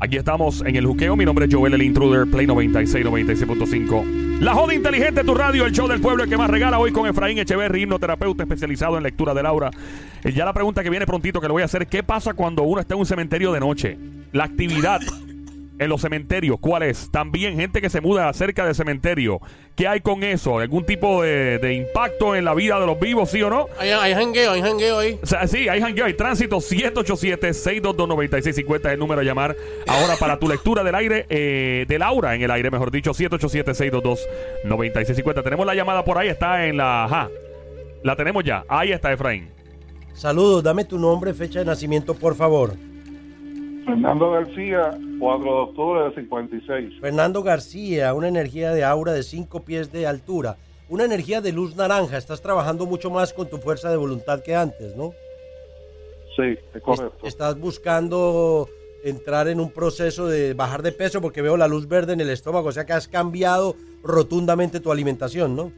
Aquí estamos en el juqueo. Mi nombre es Joel el Intruder, Play 96, 96.5. La joda inteligente, tu radio, el show del pueblo que más regala hoy con Efraín Echeverri, hipnoterapeuta especializado en lectura de Laura. Eh, ya la pregunta que viene prontito que le voy a hacer, ¿qué pasa cuando uno está en un cementerio de noche? La actividad en los cementerios, ¿cuál es? También gente que se muda cerca del cementerio. ¿Qué hay con eso? ¿Algún tipo de, de impacto en la vida de los vivos, sí o no? Hay, hay jangueo, hay jangueo ahí. O sea, sí, hay jangueo, hay tránsito 787-622-9650 es el número a llamar ahora para tu lectura del aire, eh, de Laura en el aire, mejor dicho, 787-622-9650. Tenemos la llamada por ahí, está en la... Ajá, la tenemos ya. Ahí está Efraín. Saludos, dame tu nombre, fecha de nacimiento, por favor. Fernando García, 4 de octubre del 56. Fernando García, una energía de aura de 5 pies de altura. Una energía de luz naranja. Estás trabajando mucho más con tu fuerza de voluntad que antes, ¿no? Sí, es correcto. Es- estás buscando entrar en un proceso de bajar de peso porque veo la luz verde en el estómago. O sea que has cambiado rotundamente tu alimentación, ¿no?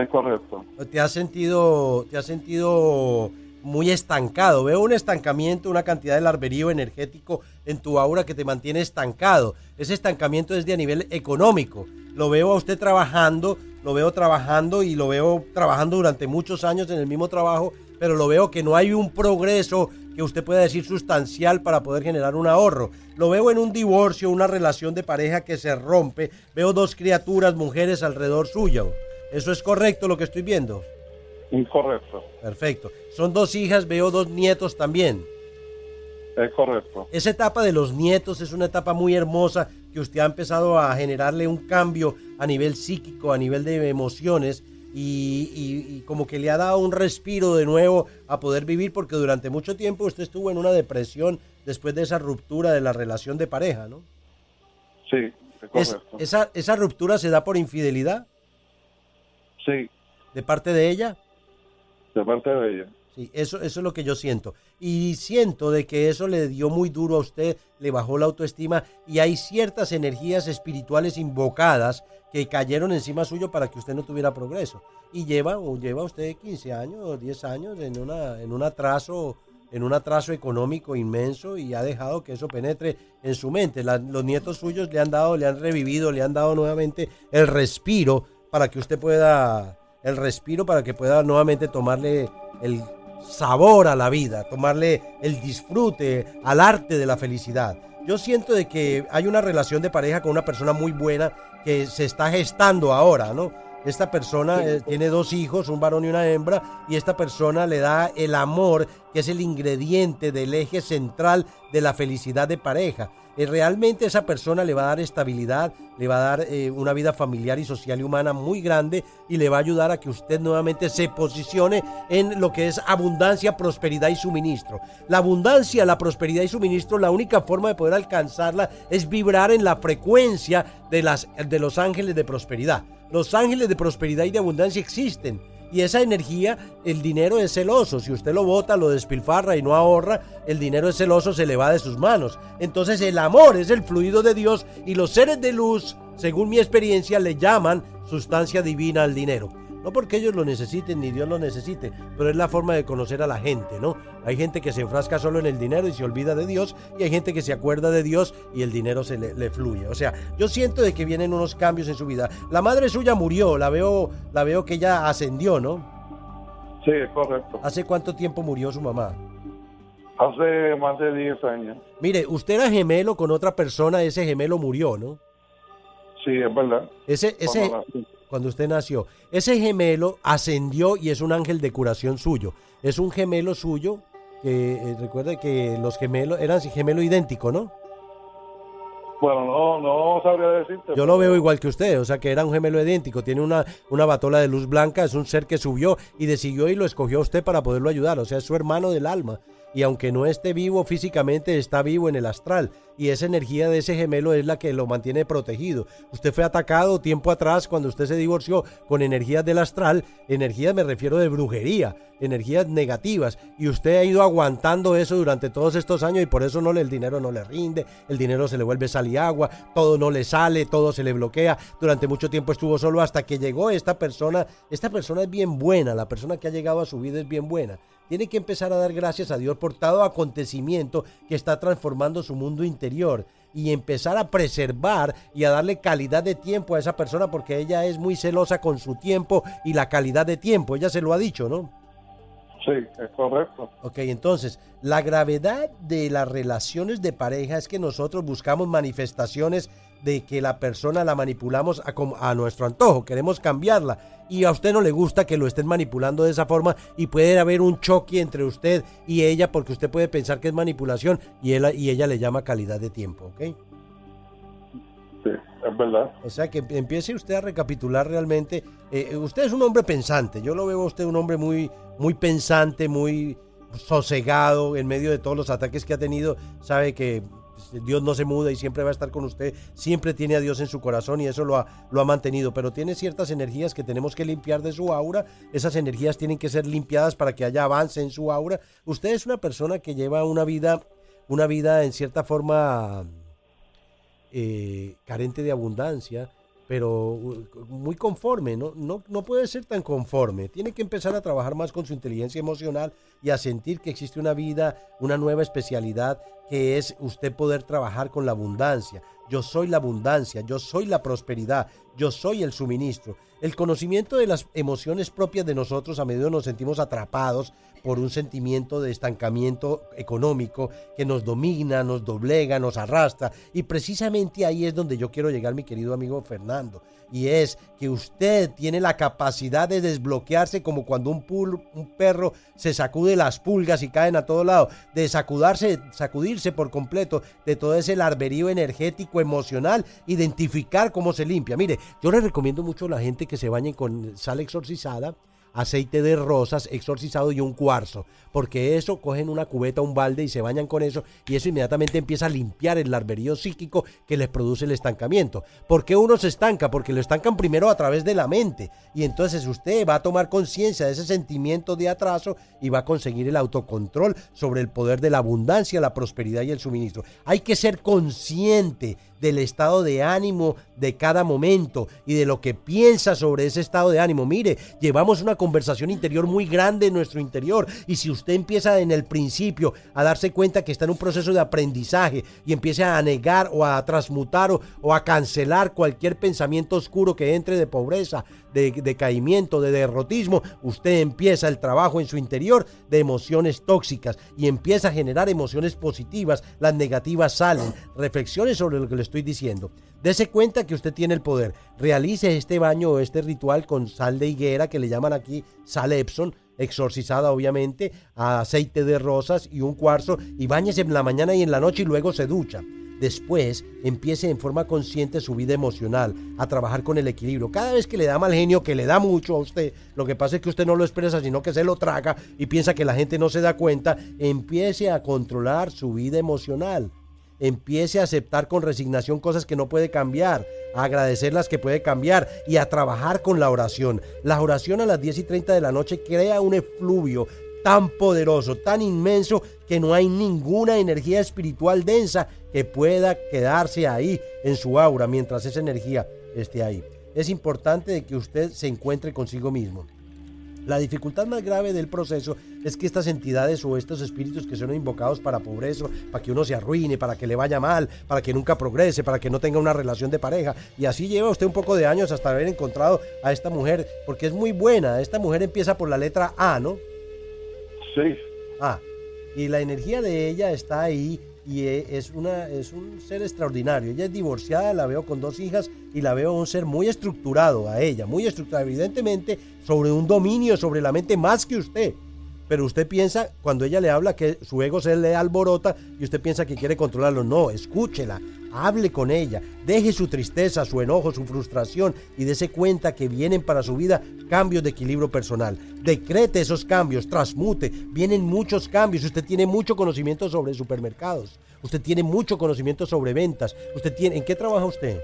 Es correcto. Te has sentido, te has sentido muy estancado. Veo un estancamiento, una cantidad de larverío energético en tu aura que te mantiene estancado. Ese estancamiento es de a nivel económico. Lo veo a usted trabajando, lo veo trabajando y lo veo trabajando durante muchos años en el mismo trabajo, pero lo veo que no hay un progreso que usted pueda decir sustancial para poder generar un ahorro. Lo veo en un divorcio, una relación de pareja que se rompe. Veo dos criaturas, mujeres alrededor suyo. ¿Eso es correcto lo que estoy viendo? Incorrecto. Perfecto. Son dos hijas, veo dos nietos también. Es correcto. Esa etapa de los nietos es una etapa muy hermosa que usted ha empezado a generarle un cambio a nivel psíquico, a nivel de emociones y, y- y como que le ha dado un respiro de nuevo a poder vivir porque durante mucho tiempo usted estuvo en una depresión después de esa ruptura de la relación de pareja, ¿no? Sí, es Es- correcto. esa, ¿Esa ruptura se da por infidelidad Sí, de parte de ella? De parte de ella. Sí, eso, eso es lo que yo siento. Y siento de que eso le dio muy duro a usted, le bajó la autoestima y hay ciertas energías espirituales invocadas que cayeron encima suyo para que usted no tuviera progreso. Y lleva, lleva usted 15 años o 10 años en, una, en un atraso en un atraso económico inmenso y ha dejado que eso penetre en su mente. Los nietos suyos le han dado, le han revivido, le han dado nuevamente el respiro para que usted pueda, el respiro para que pueda nuevamente tomarle el sabor a la vida, tomarle el disfrute al arte de la felicidad. Yo siento de que hay una relación de pareja con una persona muy buena que se está gestando ahora, ¿no? Esta persona eh, tiene dos hijos, un varón y una hembra, y esta persona le da el amor, que es el ingrediente del eje central de la felicidad de pareja. Eh, realmente esa persona le va a dar estabilidad, le va a dar eh, una vida familiar y social y humana muy grande y le va a ayudar a que usted nuevamente se posicione en lo que es abundancia, prosperidad y suministro. La abundancia, la prosperidad y suministro, la única forma de poder alcanzarla es vibrar en la frecuencia de, las, de los ángeles de prosperidad. Los ángeles de prosperidad y de abundancia existen. Y esa energía, el dinero es celoso. Si usted lo bota, lo despilfarra y no ahorra, el dinero es celoso, se le va de sus manos. Entonces el amor es el fluido de Dios y los seres de luz, según mi experiencia, le llaman sustancia divina al dinero. No porque ellos lo necesiten ni Dios lo necesite, pero es la forma de conocer a la gente, ¿no? Hay gente que se enfrasca solo en el dinero y se olvida de Dios, y hay gente que se acuerda de Dios y el dinero se le, le fluye. O sea, yo siento de que vienen unos cambios en su vida. La madre suya murió, la veo, la veo que ella ascendió, ¿no? Sí, es correcto. ¿Hace cuánto tiempo murió su mamá? Hace más de 10 años. Mire, usted era gemelo con otra persona, ese gemelo murió, ¿no? Sí, es verdad. Ese, ese, Cuando usted nació, ese gemelo ascendió y es un ángel de curación suyo. Es un gemelo suyo que eh, recuerde que los gemelos eran gemelo idéntico, ¿no? Bueno, no, no sabría decirte. Yo lo veo igual que usted, o sea que era un gemelo idéntico, tiene una, una batola de luz blanca, es un ser que subió y decidió y lo escogió a usted para poderlo ayudar, o sea, es su hermano del alma. Y aunque no esté vivo físicamente, está vivo en el astral. Y esa energía de ese gemelo es la que lo mantiene protegido. Usted fue atacado tiempo atrás cuando usted se divorció con energías del astral. Energías me refiero de brujería, energías negativas. Y usted ha ido aguantando eso durante todos estos años y por eso no le, el dinero no le rinde, el dinero se le vuelve sal y agua, todo no le sale, todo se le bloquea. Durante mucho tiempo estuvo solo hasta que llegó esta persona. Esta persona es bien buena, la persona que ha llegado a su vida es bien buena tiene que empezar a dar gracias a Dios por todo acontecimiento que está transformando su mundo interior y empezar a preservar y a darle calidad de tiempo a esa persona porque ella es muy celosa con su tiempo y la calidad de tiempo. Ella se lo ha dicho, ¿no? Sí, es correcto. Ok, entonces, la gravedad de las relaciones de pareja es que nosotros buscamos manifestaciones de que la persona la manipulamos a, a, nuestro antojo, queremos cambiarla y a usted no le gusta que lo estén manipulando de esa forma y puede haber un choque entre usted y ella porque usted puede pensar que es manipulación y, él, y ella le llama calidad de tiempo, ¿ok? Sí, es verdad. O sea que empiece usted a recapitular realmente. Eh, usted es un hombre pensante, yo lo veo a usted un hombre muy, muy pensante, muy sosegado en medio de todos los ataques que ha tenido, sabe que Dios no se muda y siempre va a estar con usted, siempre tiene a Dios en su corazón y eso lo ha, lo ha mantenido, pero tiene ciertas energías que tenemos que limpiar de su aura, esas energías tienen que ser limpiadas para que haya avance en su aura. Usted es una persona que lleva una vida, una vida en cierta forma eh, carente de abundancia, pero muy conforme, ¿no? No, no puede ser tan conforme. Tiene que empezar a trabajar más con su inteligencia emocional y a sentir que existe una vida, una nueva especialidad que es usted poder trabajar con la abundancia. Yo soy la abundancia, yo soy la prosperidad, yo soy el suministro. El conocimiento de las emociones propias de nosotros a menudo nos sentimos atrapados por un sentimiento de estancamiento económico que nos domina, nos doblega, nos arrastra. Y precisamente ahí es donde yo quiero llegar, mi querido amigo Fernando. Y es que usted tiene la capacidad de desbloquearse como cuando un, perro se sacude las pulgas y caen a todo lado, de sacudarse, sacudirse por completo de todo ese larverío energético, emocional, identificar cómo se limpia. Mire, yo le recomiendo mucho a la gente que se bañen con sal exorcizada aceite de rosas exorcizado y un cuarzo, porque eso cogen una cubeta, un balde y se bañan con eso y eso inmediatamente empieza a limpiar el larverío psíquico que les produce el estancamiento. ¿Por qué uno se estanca? Porque lo estancan primero a través de la mente y entonces usted va a tomar conciencia de ese sentimiento de atraso y va a conseguir el autocontrol sobre el poder de la abundancia, la prosperidad y el suministro. Hay que ser consciente del estado de ánimo de cada momento y de lo que piensa sobre ese estado de ánimo. Mire, llevamos una conversación interior muy grande en nuestro interior. Y si usted empieza en el principio a darse cuenta que está en un proceso de aprendizaje y empieza a negar o a transmutar o, a cancelar cualquier pensamiento oscuro que entre de pobreza, de decaimiento, de derrotismo, usted empieza el trabajo en su interior de emociones tóxicas y empieza a generar emociones positivas, las negativas salen. Reflexiones sobre lo que le estoy diciendo. Dese cuenta que usted tiene el poder. Realice este baño o este ritual con sal de higuera que le llaman aquí sal Epson, exorcizada obviamente, aceite de rosas y un cuarzo y bañese en la mañana y en la noche y luego se ducha. Después empiece en forma consciente su vida emocional, a trabajar con el equilibrio. Cada vez que le da mal genio, que le da mucho a usted, lo que pasa es que usted no lo expresa, sino que se lo traga y piensa que la gente no se da cuenta, empiece a controlar su vida emocional empiece a aceptar con resignación cosas que no puede cambiar, a agradecer las que puede cambiar y a trabajar con la oración. La oración a las 10 y 30 de la noche crea un efluvio tan poderoso, tan inmenso, que no hay ninguna energía espiritual densa que pueda quedarse ahí en su aura mientras esa energía esté ahí. Es importante que usted se encuentre consigo mismo. La dificultad más grave del proceso es que estas entidades o estos espíritus que son invocados para pobreza, para que uno se arruine, para que le vaya mal, para que nunca progrese, para que no tenga una relación de pareja. Y así lleva usted un poco de años hasta haber encontrado a esta mujer, porque es muy buena. Esta mujer empieza por la letra A, ¿no? Ah, y la energía de ella está ahí y e, es, una, es un ser extraordinario. Ella es divorciada, la veo con dos hijas y la veo un ser muy estructurado a ella, muy estructurado, evidentemente sobre un dominio sobre la mente más que usted. Pero usted piensa, cuando ella le habla, que su ego se le alborota y usted piensa que quiere controlarlo. No, escúchela, hable con ella, deje su tristeza, su enojo, su frustración y dése cuenta que vienen para su vida cambios de equilibrio personal. Decrete esos cambios, transmute, vienen muchos cambios. Usted tiene mucho conocimiento sobre supermercados, usted tiene mucho conocimiento sobre ventas. Usted tiene, ¿En qué trabaja usted?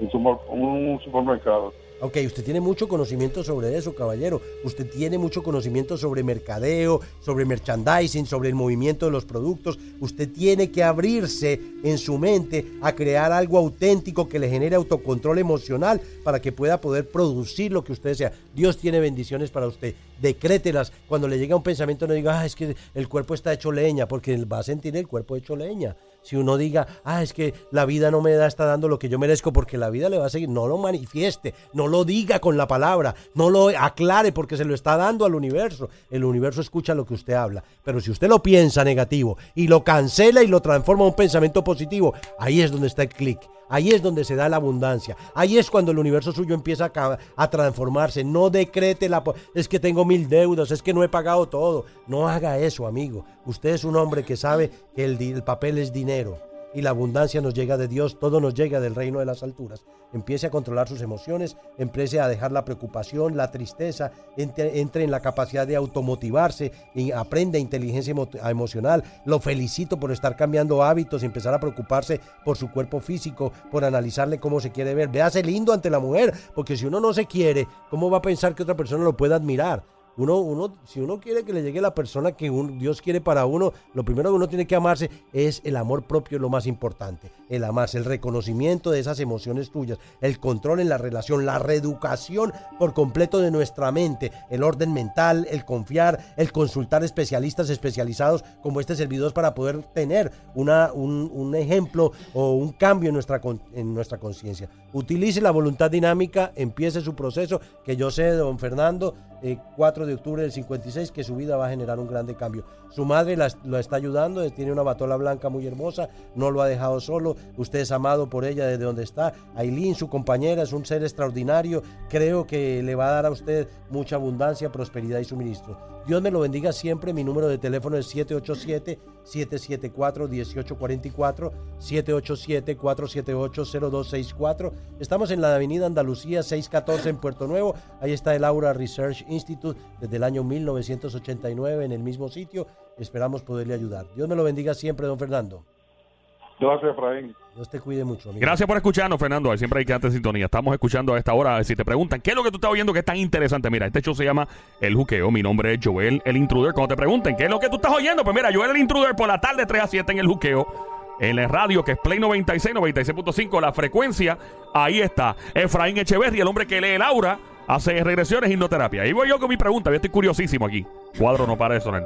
En un supermercado. Ok, usted tiene mucho conocimiento sobre eso, caballero. Usted tiene mucho conocimiento sobre mercadeo, sobre merchandising, sobre el movimiento de los productos. Usted tiene que abrirse en su mente a crear algo auténtico que le genere autocontrol emocional para que pueda poder producir lo que usted sea. Dios tiene bendiciones para usted. decrételas. Cuando le llega un pensamiento, no diga, ah, es que el cuerpo está hecho leña, porque va a sentir el cuerpo hecho leña. Si uno diga, ah, es que la vida no me da, está dando lo que yo merezco, porque la vida le va a seguir, no lo manifieste, no lo diga con la palabra, no lo aclare, porque se lo está dando al universo. El universo escucha lo que usted habla. Pero si usted lo piensa negativo y lo cancela y lo transforma en un pensamiento positivo, ahí es donde está el clic. Ahí es donde se da la abundancia. Ahí es cuando el universo suyo empieza a, transformarse. No decrete la... Es que tengo mil deudas, es que no he pagado todo. No haga eso, amigo. Usted es un hombre que sabe que el papel es dinero y la abundancia nos llega de Dios, todo nos llega del reino de las alturas. Empiece a controlar sus emociones, empiece a dejar la preocupación, la tristeza, entre, en la capacidad de automotivarse, y aprenda inteligencia emocional. Lo felicito por estar cambiando hábitos empezar a preocuparse por su cuerpo físico, por analizarle cómo se quiere ver. Véase lindo ante la mujer, porque si uno no se quiere, ¿cómo va a pensar que otra persona lo pueda admirar? Uno, uno, si uno quiere que le llegue la persona que Dios quiere para uno, lo primero que uno tiene que amarse es el amor propio, lo más importante. El amarse, el reconocimiento de esas emociones tuyas, el control en la relación, la reeducación por completo de nuestra mente, el orden mental, el confiar, el consultar especialistas especializados como este servidor para poder tener una, un, un ejemplo o un cambio en nuestra, en nuestra conciencia. Utilice la voluntad dinámica, empiece su proceso, que yo sé, don Fernando, 4 de octubre del 56 que su vida va a generar un grande cambio. Su madre la, lo está ayudando, tiene una batola blanca muy hermosa, no lo ha dejado solo, usted es amado por ella desde donde está. Aileen, su compañera, es un ser extraordinario, creo que le va a dar a usted mucha abundancia, prosperidad y suministro. Dios me lo bendiga siempre. Mi número de teléfono es 787-774-1844, 787-478-0264. Estamos en la avenida Andalucía 614 en Puerto Nuevo. Ahí está el Aura Research Institute desde el año 1989 en el mismo sitio. Esperamos poderle ayudar. Dios me lo bendiga siempre, don Fernando. Gracias, Efraín. Dios te cuide mucho. Gracias por escucharnos, Fernando. Siempre hay que en sintonía. Estamos escuchando a esta hora. Si te preguntan, ¿qué es lo que tú estás oyendo que es tan interesante? Mira, este show se llama El Juqueo. Mi nombre es Joel, el Intruder. Cuando te pregunten, ¿qué es lo que tú estás oyendo? Pues mira, Joel, el Intruder, por la tarde 3 a 7 en El Juqueo. En la radio, que es Play 96, 96.5, la frecuencia. Ahí está. Efraín Echeverry, el hombre que lee Laura, hace regresiones, hipnoterapia. Ahí voy yo con mi pregunta. Yo estoy curiosísimo aquí. Cuadro no para eso, ¿no?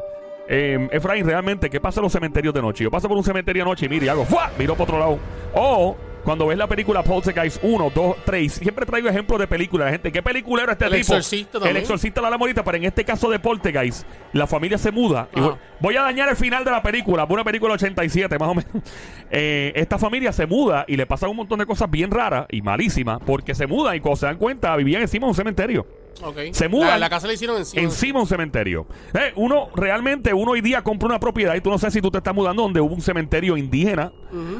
Eh, Efraín, realmente, ¿qué pasa en los cementerios de noche? Yo paso por un cementerio de noche y miro y hago, ¡fua! Miro por otro lado. O cuando ves la película Poltergeist 1, 2, 3, siempre traigo ejemplos de películas. La gente, ¿qué película era este el Exorcista El exorcista de la morita, pero en este caso de Poltergeist, la familia se muda. voy a dañar el final de la película, una película 87 más o menos. Eh, esta familia se muda y le pasan un montón de cosas bien raras y malísimas porque se mudan y cuando se dan cuenta vivían encima de un cementerio. Se muda. La, casa la hicieron encima. Encima un cementerio. Eh, uno, realmente, uno hoy día compra una propiedad y tú no sabes si tú te estás mudando donde hubo un cementerio indígena,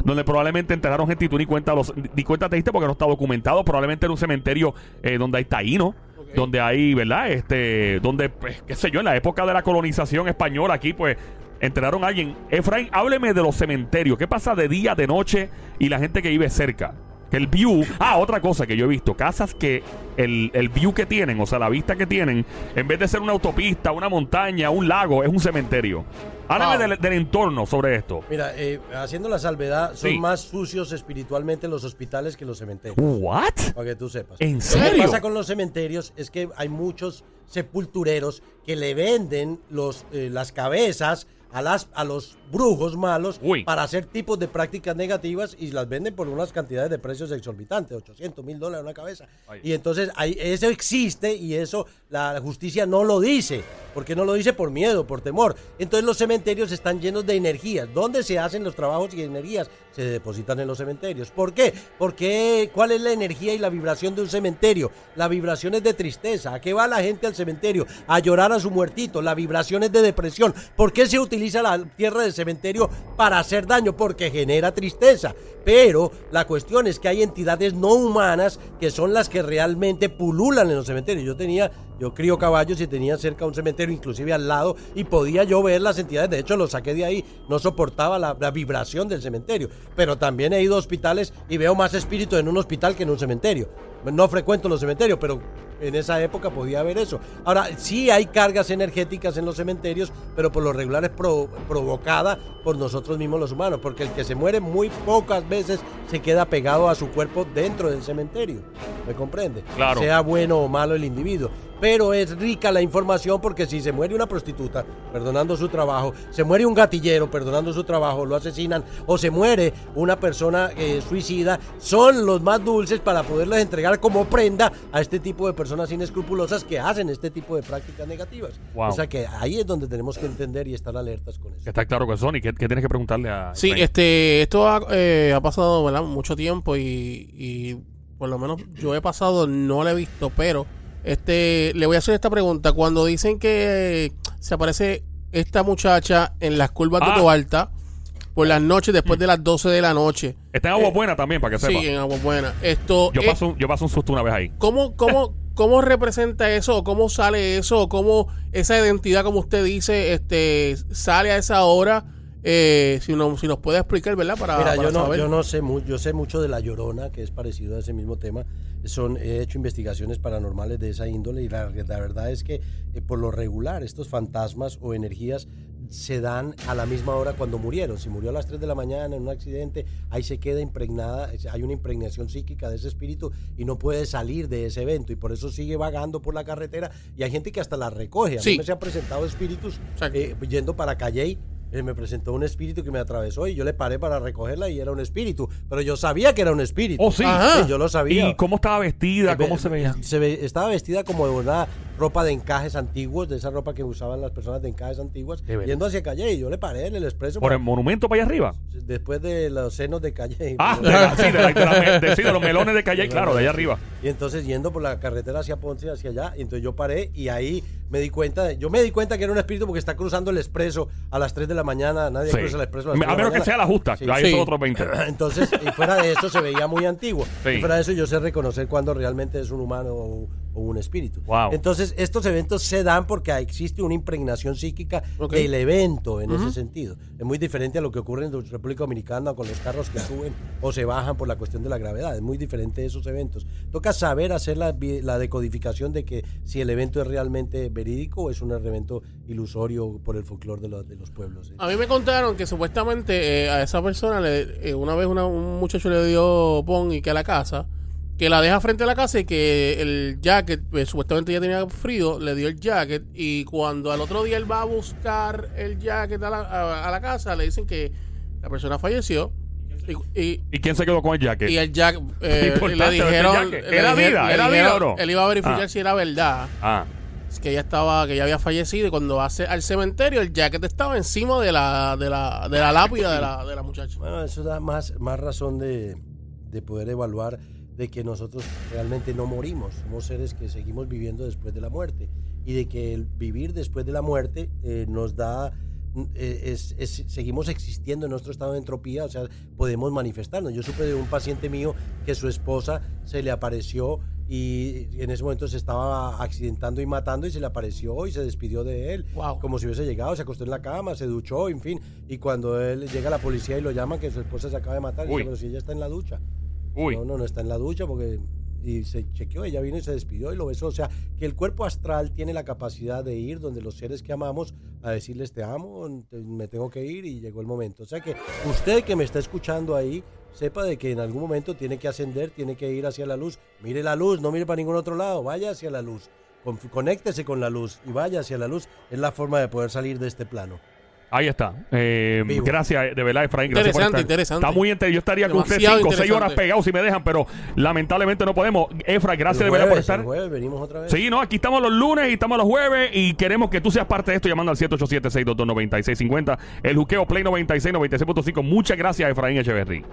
donde probablemente enterraron gente y tú ni cuenta, los, ni cuenta te diste porque no está documentado. Probablemente era un cementerio eh, donde hay taínos. Donde hay, ¿verdad? Este, donde, pues, qué sé yo, en la época de la colonización española aquí, pues, enterraron a alguien. Efraín, hábleme de los cementerios. ¿Qué pasa de día, de noche y la gente que vive cerca? El view. Ah, otra cosa que yo he visto. Casas que el, el, view que tienen, o sea, la vista que tienen, en vez de ser una autopista, una montaña, un lago, es un cementerio. Háblame del, entorno sobre esto. Mira, eh, haciendo la salvedad, son más sucios espiritualmente los hospitales que los cementerios. ¿What? Para que tú sepas. ¿En serio? Lo que pasa con los cementerios es que hay muchos sepultureros que le venden los, eh, las cabezas a, las, a los brujos malos para hacer tipos de prácticas negativas y las venden por unas cantidades de precios exorbitantes, 800 mil dólares una cabeza. Y entonces hay, eso existe y eso la justicia no lo dice. porque no lo dice? Por miedo, por temor. Entonces los cementerios están llenos de energías. ¿Dónde se hacen los trabajos y energías? Se depositan en los cementerios. ¿Por qué? Porque ¿cuál es la energía y la vibración de un cementerio? La vibración es de tristeza. ¿A qué va la gente al cementerio? A llorar a su muertito. La vibración es de depresión. ¿Por qué se utiliza la tierra del cementerio para hacer daño, porque genera tristeza. Pero la cuestión es que hay entidades no humanas que son las que realmente pululan en los cementerios. Yo tenía, yo crío caballos y tenía cerca un cementerio, inclusive al lado, y podía yo ver las entidades. De hecho, lo saqué de ahí, no soportaba la, la vibración del cementerio. Pero también he ido a hospitales y veo más espíritu en un hospital que en un cementerio. No frecuento los cementerios, pero en esa época podía haber eso. Ahora, sí hay cargas energéticas en los cementerios, pero por lo regular es provocada por nosotros mismos los humanos, porque el que se muere muy pocas veces se queda pegado a su cuerpo dentro del cementerio. ¿Me comprende? Claro. Sea bueno o malo el individuo. Pero es rica la información porque si se muere una prostituta, perdonando su trabajo, se muere un gatillero, perdonando su trabajo, lo asesinan, o se muere una persona eh, suicida, son los más dulces para poderles entregar como prenda a este tipo de personas inescrupulosas que hacen este tipo de prácticas negativas. Wow. O sea que ahí es donde tenemos que entender y estar alertas con eso. Está claro que Sony, ¿qué, qué tienes que preguntarle a Sí, este, esto ha, eh, ha pasado ¿verdad? mucho tiempo y, y por lo menos yo he pasado, no lo he visto, pero este, le voy a hacer esta pregunta. Cuando dicen que se aparece esta muchacha en las curvas Ah. de Toalta por las noches después de las 12 de la noche. Está en Agua Buena también, para que Sí, sepa. en Agua Buena. Esto, Yo eh, paso, un- yo paso un susto una vez ahí. ¿Cómo, cómo, ¿Cómo representa eso? ¿Cómo sale eso? ¿Cómo esa identidad, como usted dice, este sale a esa hora? Eh, si, no, si nos puede explicar, ¿verdad? Para, Mira, para yo no, saber. yo no sé mucho, yo sé mucho de la Llorona, que es parecido a ese mismo tema. Son, he hecho investigaciones paranormales de esa índole y la, la verdad es que eh, por lo regular estos fantasmas o energías se dan a la misma hora cuando murieron. Si murió a las 3 de la mañana en un accidente, ahí se queda impregnada, es- hay una impregnación psíquica de ese espíritu y no puede salir de ese evento y por eso sigue vagando por la carretera y hay gente que hasta la recoge. A Sí. mí me se han presentado espíritus eh, yendo para Calley. Eh, me presentó un espíritu que me atravesó y yo le paré para recogerla y era un espíritu. Pero yo sabía que era un espíritu. Oh, sí. Ajá. Sí, yo lo sabía. ¿Y cómo estaba vestida? Eh, ¿Cómo se veía? se ve- estaba vestida como de una ropa de encajes antiguos, de esa ropa que usaban las personas de encajes antiguas, yendo hacia Calle. Y yo le paré en el expreso ¿Por para- el monumento para allá arriba? después de los senos de Calle. Ah, de, la- sí, de, la- de la- de- sí, de los melones de calle, claro, de allá arriba. Y entonces yendo por la carretera hacia Ponce, hacia allá, y entonces yo paré y ahí me di cuenta, de- yo me di cuenta que era un espíritu porque está cruzando el expreso a las 3 de la mañana, nadie Sí. cruza el expreso a las A 3 de la menos que sea la justa, Sí. ahí Sí. son otros 20. Entonces, y fuera de eso se veía muy antiguo. Sí. Y fuera de eso yo sé reconocer cuando realmente es un humano o, o un espíritu. Wow. Entonces, estos eventos se dan porque existe una impregnación psíquica Ok. del evento en ese sentido. Es muy diferente a lo que ocurre en la República Dominicana con los carros que suben o se bajan por la cuestión de la gravedad. Es muy diferente esos eventos. Toca saber hacer la, la decodificación de que si el evento es realmente verídico o es un evento ilusorio por el folclore de, los- de los pueblos. ¿eh? A mí me contaron que supuestamente eh, a esa persona le- eh, una vez una- un muchacho le dio pon y que a la casa, que la deja frente a la casa y que el jacket, pues, supuestamente ya tenía frío, le dio el jacket y cuando al otro día él va a buscar el jacket a la, a- a la casa, le dicen que la persona falleció y, y- ¿Y quién se quedó con el jacket? y el jacket, eh, le dijeron, ¿Era vida? ¿Era vida dijeron- o no? Él iba a verificar Ah. si era verdad. Ah, que ella estaba, que ella había fallecido y cuando va a ce- al cementerio el jacket estaba encima de la, de la, de la lápida de la, de la muchacha. Bueno, eso da más, más razón de, de poder evaluar de que nosotros realmente no morimos, somos seres que seguimos viviendo después de la muerte y de que el vivir después de la muerte eh, nos da, eh, es- es- seguimos existiendo en nuestro estado de entropía, o sea, podemos manifestarnos. Yo supe de un paciente mío que su esposa se le apareció y en ese momento se estaba accidentando y matando y se le apareció y se despidió de él Wow. como si hubiese llegado, se acostó en la cama, se duchó, en fin. Y cuando él llega la policía y lo llama que su esposa se acaba de matar, y dice, pero si ella está en la ducha. uy. No, no, no está en la ducha porque... Y se chequeó, ella vino y se despidió y lo besó. O sea, que el cuerpo astral tiene la capacidad de ir donde los seres que amamos a decirles te amo, te- me tengo que ir y llegó el momento. O sea que usted que me está escuchando ahí, sepa de que en algún momento tiene que ascender, tiene que ir hacia la luz. Mire la luz, no mire para ningún otro lado, vaya hacia la luz. Con- Conéctese con la luz y vaya hacia la luz. Es la forma de poder salir de este plano. Ahí está. Eh, Vivo. gracias, de verdad, Efraín. Gracias Interesante, interesante. Está muy interesante. Yo estaría con usted Demasiado cinco o seis horas interesante. pegados si me dejan, pero lamentablemente no podemos. Efra, gracias de verdad por estar. el jueves venimos otra vez. Sí, no, aquí estamos los lunes y estamos los jueves y queremos que tú seas parte de esto llamando al 787-622-9650. El juqueo Play 96, 96.5. Muchas gracias, Efraín Echeverry.